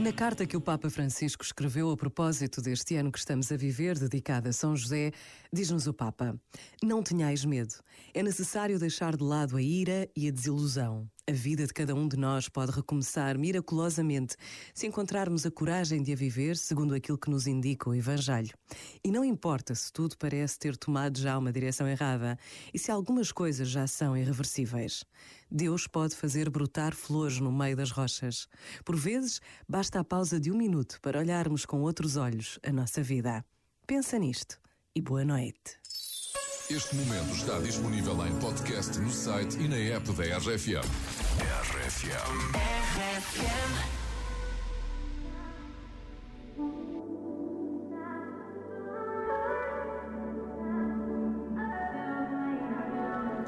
Na carta que o Papa Francisco escreveu a propósito deste ano que estamos a viver, dedicada a São José, diz-nos o Papa: Não tenhais medo. É necessário deixar de lado a ira e a desilusão. A vida de cada um de nós pode recomeçar miraculosamente se encontrarmos a coragem de a viver segundo aquilo que nos indica o Evangelho. E não importa se tudo parece ter tomado já uma direção errada e se algumas coisas já são irreversíveis. Deus pode fazer brotar flores no meio das rochas. Por vezes, basta a pausa de um minuto para olharmos com outros olhos a nossa vida. Pensa nisto e boa noite. Este momento está disponível em podcast no site e na app da RFM. RFM. RFM.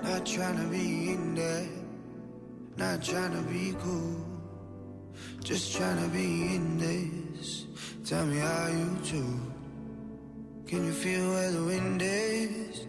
Not trying to be in there, not trying to be cool, just trying to be in this. Tell me how you do. Can you feel where the wind is?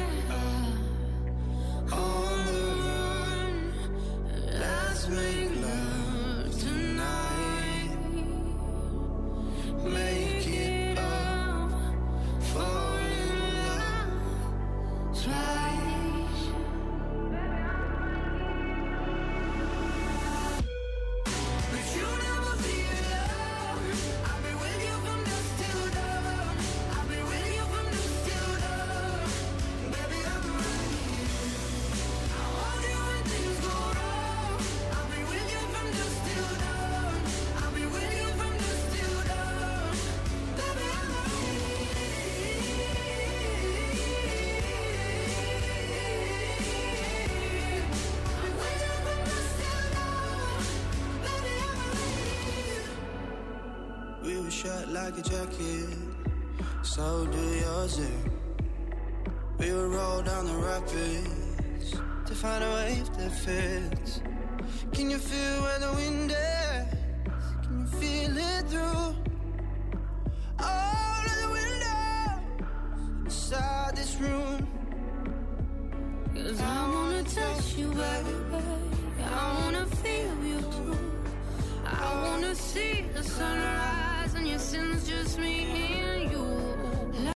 try. Shut like a jacket. So do yours. Eh? We will roll down the rapids to find a wave that fits. Can you feel where the wind is? Can you feel it through all of the windows inside this room? Cause I wanna touch you, baby. I wanna feel you too.